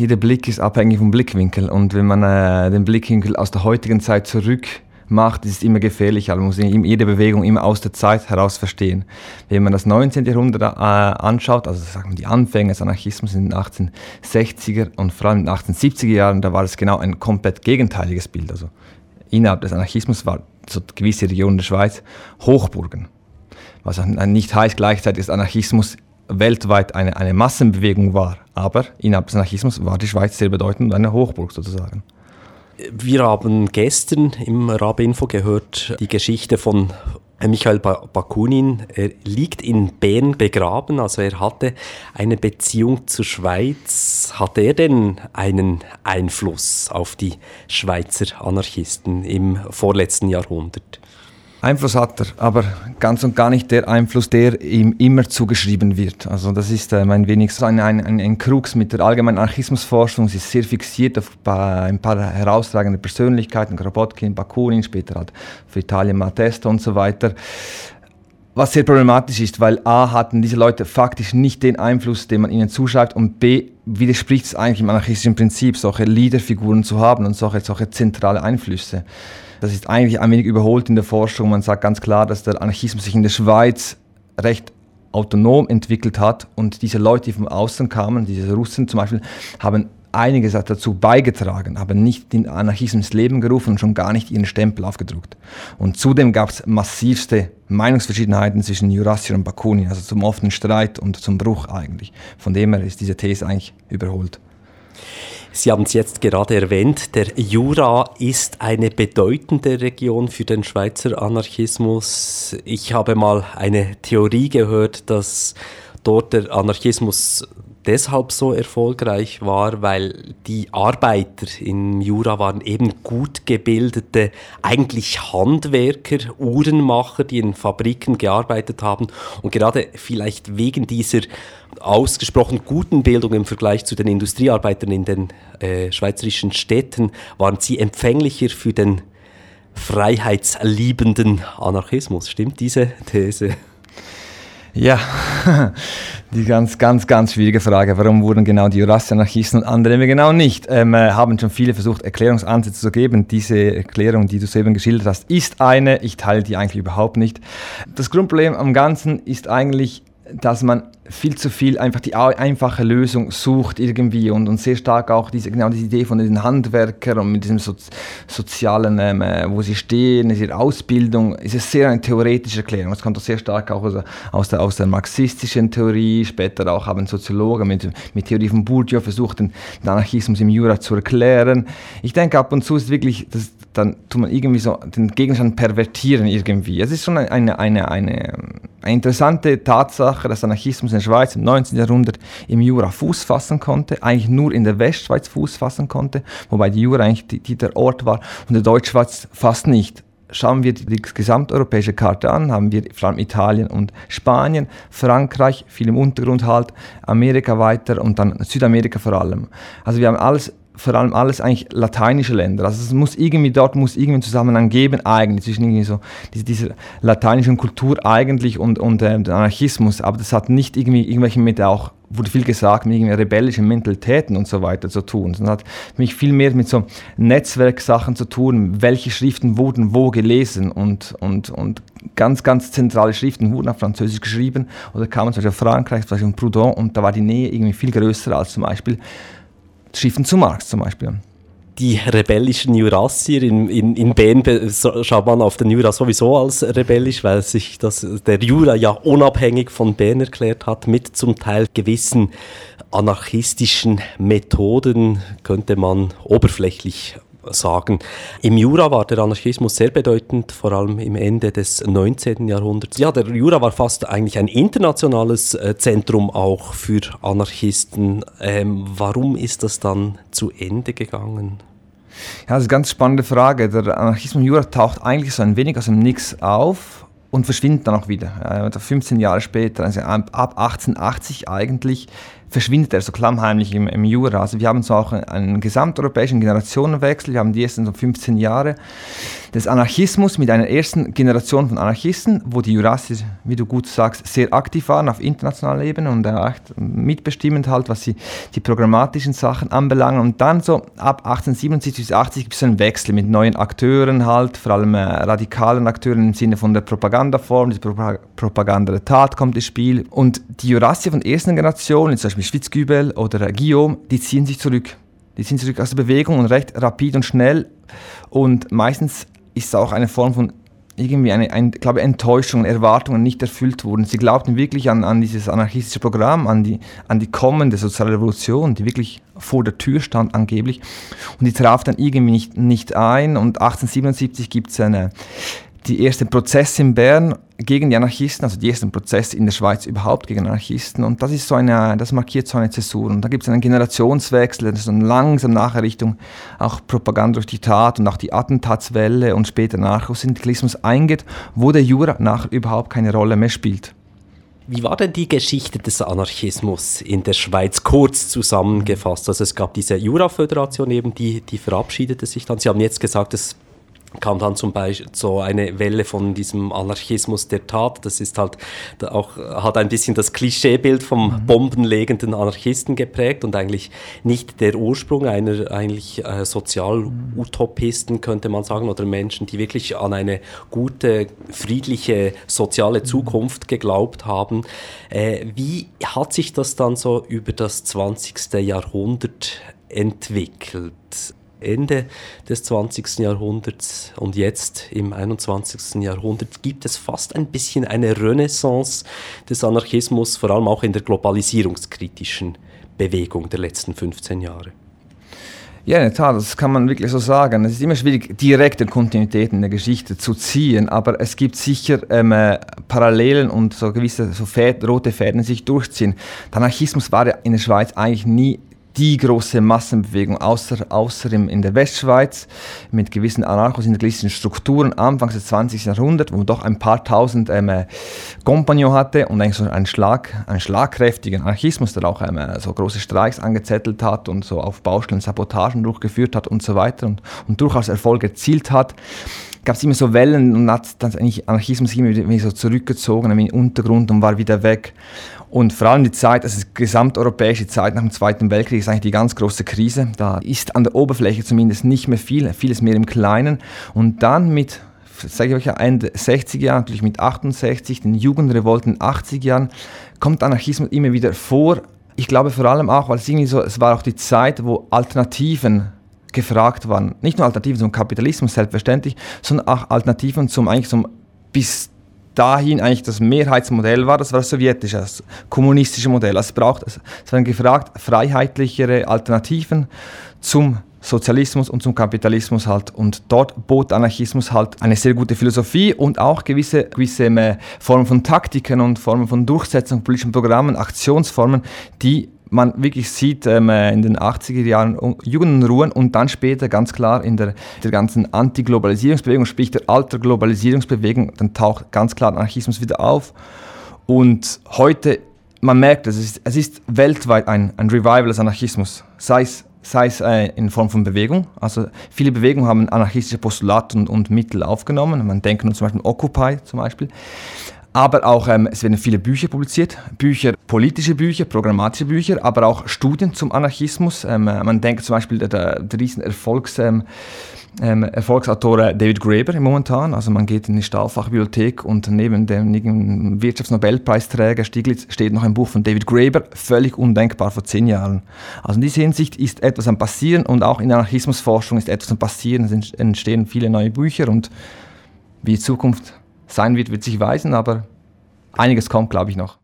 Jeder Blick ist abhängig vom Blickwinkel und wenn man äh, den Blickwinkel aus der heutigen Zeit zurück macht, ist es immer gefährlich. Also man muss jede Bewegung immer aus der Zeit heraus verstehen. Wenn man das 19. Jahrhundert äh, anschaut, also sagen wir die Anfänge des Anarchismus in den 1860er und vor allem in den 1870er Jahren, da war es genau ein komplett gegenteiliges Bild. Also innerhalb des Anarchismus war so gewisse Regionen der Schweiz Hochburgen. Was nicht heißt gleichzeitig, dass Anarchismus weltweit eine, eine Massenbewegung war. Aber innerhalb des Anarchismus war die Schweiz sehr bedeutend und eine Hochburg sozusagen. Wir haben gestern im Rabinfo gehört die Geschichte von Michael Bakunin. Er liegt in Bern begraben, also er hatte eine Beziehung zur Schweiz. Hat er denn einen Einfluss auf die Schweizer Anarchisten im vorletzten Jahrhundert? Einfluss hat er, aber ganz und gar nicht der Einfluss, der ihm immer zugeschrieben wird. Also das ist ähm, ein wenig so ein, ein, ein, Krux mit der allgemeinen Anarchismusforschung. Sie ist sehr fixiert auf ein paar herausragende Persönlichkeiten, Kropotkin, Bakunin, später halt für Italien Maltesto und so weiter. Was sehr problematisch ist, weil A hatten diese Leute faktisch nicht den Einfluss, den man ihnen zuschreibt und B widerspricht es eigentlich im anarchistischen Prinzip, solche Leaderfiguren zu haben und solche, solche zentrale Einflüsse. Das ist eigentlich ein wenig überholt in der Forschung. Man sagt ganz klar, dass der Anarchismus sich in der Schweiz recht autonom entwickelt hat und diese Leute, die vom Außen kamen, diese Russen zum Beispiel, haben einiges dazu beigetragen, aber nicht den Anarchismus ins Leben gerufen und schon gar nicht ihren Stempel aufgedruckt. Und zudem gab es massivste Meinungsverschiedenheiten zwischen Jurassier und Bakunin, also zum offenen Streit und zum Bruch eigentlich. Von dem her ist diese These eigentlich überholt. Sie haben es jetzt gerade erwähnt, der Jura ist eine bedeutende Region für den Schweizer Anarchismus. Ich habe mal eine Theorie gehört, dass dort der Anarchismus deshalb so erfolgreich war, weil die Arbeiter im Jura waren eben gut gebildete, eigentlich Handwerker, Uhrenmacher, die in Fabriken gearbeitet haben und gerade vielleicht wegen dieser ausgesprochen guten Bildung im Vergleich zu den Industriearbeitern in den äh, schweizerischen Städten waren sie empfänglicher für den freiheitsliebenden Anarchismus. Stimmt diese These? Ja, die ganz, ganz, ganz schwierige Frage. Warum wurden genau die Jurassianarchisten und andere genau nicht? Ähm, äh, haben schon viele versucht, Erklärungsansätze zu geben. Diese Erklärung, die du soeben geschildert hast, ist eine. Ich teile die eigentlich überhaupt nicht. Das Grundproblem am Ganzen ist eigentlich, dass man viel zu viel einfach die einfache Lösung sucht irgendwie und, und sehr stark auch diese, genau diese Idee von den Handwerkern und mit diesem so, sozialen, ähm, äh, wo sie stehen, ihre Ausbildung, ist es sehr eine theoretische Erklärung. Das kommt auch sehr stark auch aus, aus, der, aus der marxistischen Theorie, später auch haben Soziologen mit, mit Theorie von Bourdieu versucht, den Anarchismus im Jura zu erklären. Ich denke, ab und zu ist wirklich, das, dann tut man irgendwie so den Gegenstand pervertieren irgendwie. Es ist schon eine, eine, eine, eine interessante Tatsache, dass Anarchismus in der Schweiz im 19. Jahrhundert im Jura Fuß fassen konnte, eigentlich nur in der Westschweiz Fuß fassen konnte, wobei die Jura eigentlich die, die der Ort war und der Deutschschweiz fast nicht. Schauen wir die, gesamteuropäische Karte an, haben wir vor allem Italien und Spanien, Frankreich, viel im Untergrund halt, Amerika weiter und dann Südamerika vor allem. Also wir haben alles vor allem alles eigentlich lateinische Länder. Also es muss irgendwie, dort muss irgendwie einen Zusammenhang geben, eigentlich, zwischen irgendwie so diese, diese lateinischen Kultur eigentlich und, und äh, Anarchismus, aber das hat nicht irgendwie irgendwelche mit auch, wurde viel gesagt, mit irgendwie rebellischen Mentalitäten und so weiter zu tun, sondern hat mich viel mehr mit so Netzwerksachen zu tun, welche Schriften wurden wo gelesen und, und, und ganz, ganz zentrale Schriften wurden auf Französisch geschrieben oder kamen zum Beispiel aus Frankreich, zum Beispiel Proudhon und da war die Nähe irgendwie viel größer als zum Beispiel Schriften zu Marx zum Beispiel. Die rebellischen Jurassier in, in, in Bern schaut man auf den Jura sowieso als rebellisch, weil sich das, der Jura ja unabhängig von Bern erklärt hat, mit zum Teil gewissen anarchistischen Methoden, könnte man oberflächlich sagen. Im Jura war der Anarchismus sehr bedeutend, vor allem im Ende des 19. Jahrhunderts. Ja, der Jura war fast eigentlich ein internationales äh, Zentrum auch für Anarchisten. Ähm, warum ist das dann zu Ende gegangen? Ja, das ist eine ganz spannende Frage. Der Anarchismus im Jura taucht eigentlich so ein wenig aus dem Nix auf und verschwindet dann auch wieder. 15 Jahre später, also ab 1880 eigentlich, verschwindet er so klammheimlich im, im Jura. Also wir haben so auch einen gesamteuropäischen Generationenwechsel, wir haben die ersten so 15 Jahre des Anarchismus mit einer ersten Generation von Anarchisten, wo die Jurassier, wie du gut sagst, sehr aktiv waren auf internationaler Ebene und echt mitbestimmend halt, was sie, die programmatischen Sachen anbelangen. Und dann so ab 1877 bis 80 gibt es einen Wechsel mit neuen Akteuren halt, vor allem äh, radikalen Akteuren im Sinne von der Propagandaform, die Pro Propaganda der Tat kommt ins Spiel. Und die Jurassier von der ersten Generation, zum Beispiel Schwitzgübel oder Guillaume, die ziehen sich zurück. Die ziehen zurück aus der Bewegung und recht rapid und schnell. Und meistens ist auch eine Form von irgendwie eine, ein, glaube Enttäuschung, Erwartungen nicht erfüllt wurden. Sie glaubten wirklich an, an dieses anarchistische Programm, an die, an die kommende soziale Revolution, die wirklich vor der Tür stand angeblich. Und die traf dann irgendwie nicht, nicht ein. Und 1877 gibt es eine die ersten Prozesse in Bern gegen die Anarchisten, also die ersten Prozesse in der Schweiz überhaupt gegen Anarchisten. Und das ist so eine, das markiert so eine Zäsur. Und da gibt es einen Generationswechsel, ist dann langsam nachher Richtung auch Propaganda durch die Tat und auch die Attentatswelle und später Narkosyndikalismus eingeht, wo der Jura nachher überhaupt keine Rolle mehr spielt. Wie war denn die Geschichte des Anarchismus in der Schweiz kurz zusammengefasst? Also es gab diese Jura-Föderation eben, die, die verabschiedete sich dann. Sie haben jetzt gesagt, es kam dann zum Beispiel so eine Welle von diesem Anarchismus der Tat. Das ist halt auch, hat ein bisschen das Klischeebild vom mhm. bombenlegenden Anarchisten geprägt und eigentlich nicht der Ursprung einer eigentlich äh, Sozialutopisten, könnte man sagen, oder Menschen, die wirklich an eine gute, friedliche, soziale mhm. Zukunft geglaubt haben. Äh, wie hat sich das dann so über das 20. Jahrhundert entwickelt? Ende des 20. Jahrhunderts und jetzt im 21. Jahrhundert gibt es fast ein bisschen eine Renaissance des Anarchismus, vor allem auch in der globalisierungskritischen Bewegung der letzten 15 Jahre. Ja, in der Tat, das kann man wirklich so sagen. Es ist immer schwierig, direkte Kontinuitäten in der Geschichte zu ziehen, aber es gibt sicher ähm, äh, Parallelen und so gewisse so Fäd rote Fäden, die sich durchziehen. Der Anarchismus war ja in der Schweiz eigentlich nie die große Massenbewegung, außer, außer in der Westschweiz mit gewissen anarcho-syndicalistischen Strukturen Anfangs des 20. Jahrhunderts, wo man doch ein paar tausend ähm, äh, Kompagnon hatte und eigentlich so einen, Schlag, einen schlagkräftigen Anarchismus, der auch ähm, äh, so große Streiks angezettelt hat und so auf Baustellen Sabotagen durchgeführt hat und so weiter und, und durchaus Erfolg erzielt hat gab es immer so Wellen und hat dann eigentlich Anarchismus immer wieder so zurückgezogen in den Untergrund und war wieder weg. Und vor allem die Zeit, also die gesamteuropäische Zeit nach dem Zweiten Weltkrieg ist eigentlich die ganz große Krise. Da ist an der Oberfläche zumindest nicht mehr viel, vieles mehr im Kleinen. Und dann mit sage ich euch, Ende 60er Jahren, natürlich mit 68, den Jugendrevolten 80 Jahren, kommt Anarchismus immer wieder vor. Ich glaube vor allem auch, weil es irgendwie so, es war auch die Zeit, wo Alternativen gefragt waren. Nicht nur Alternativen zum Kapitalismus, selbstverständlich, sondern auch Alternativen zum eigentlich zum bis dahin eigentlich das Mehrheitsmodell war, das war das sowjetische, das kommunistische Modell. Also es braucht, es werden gefragt, freiheitlichere Alternativen zum Sozialismus und zum Kapitalismus halt. Und dort bot Anarchismus halt eine sehr gute Philosophie und auch gewisse, gewisse äh, Formen von Taktiken und Formen von Durchsetzung politischen Programmen, Aktionsformen, die man wirklich sieht ähm, äh, in den 80er Jahren Jugendruhen und dann später ganz klar in der, der ganzen Anti-Globalisierungsbewegung, sprich der alter Globalisierungsbewegung, dann taucht ganz klar Anarchismus wieder auf. Und heute, man merkt, es ist, es ist weltweit ein, ein Revival des Anarchismus, sei es sei es äh, in Form von Bewegung. Also viele Bewegungen haben anarchistische Postulate und, und Mittel aufgenommen. Man denkt nur zum Beispiel Occupy zum Beispiel. Aber auch, ähm, es werden viele Bücher publiziert, Bücher, politische Bücher, programmatische Bücher, aber auch Studien zum Anarchismus. Ähm, äh, man denkt zum Beispiel, der, der riesen Erfolgs, ähm, ähm, Erfolgsautor David Graeber momentan. Also man geht in die Stahlfachbibliothek und neben dem Wirtschaftsnobelpreisträger Stiglitz steht noch ein Buch von David Graeber, völlig undenkbar vor zehn Jahren. Also in dieser Hinsicht ist etwas am passieren und auch in der Anarchismusforschung ist etwas am passieren. Es entstehen viele neue Bücher und wie die Zukunft sein wird, wird sich weisen, aber einiges kommt, glaube ich, noch.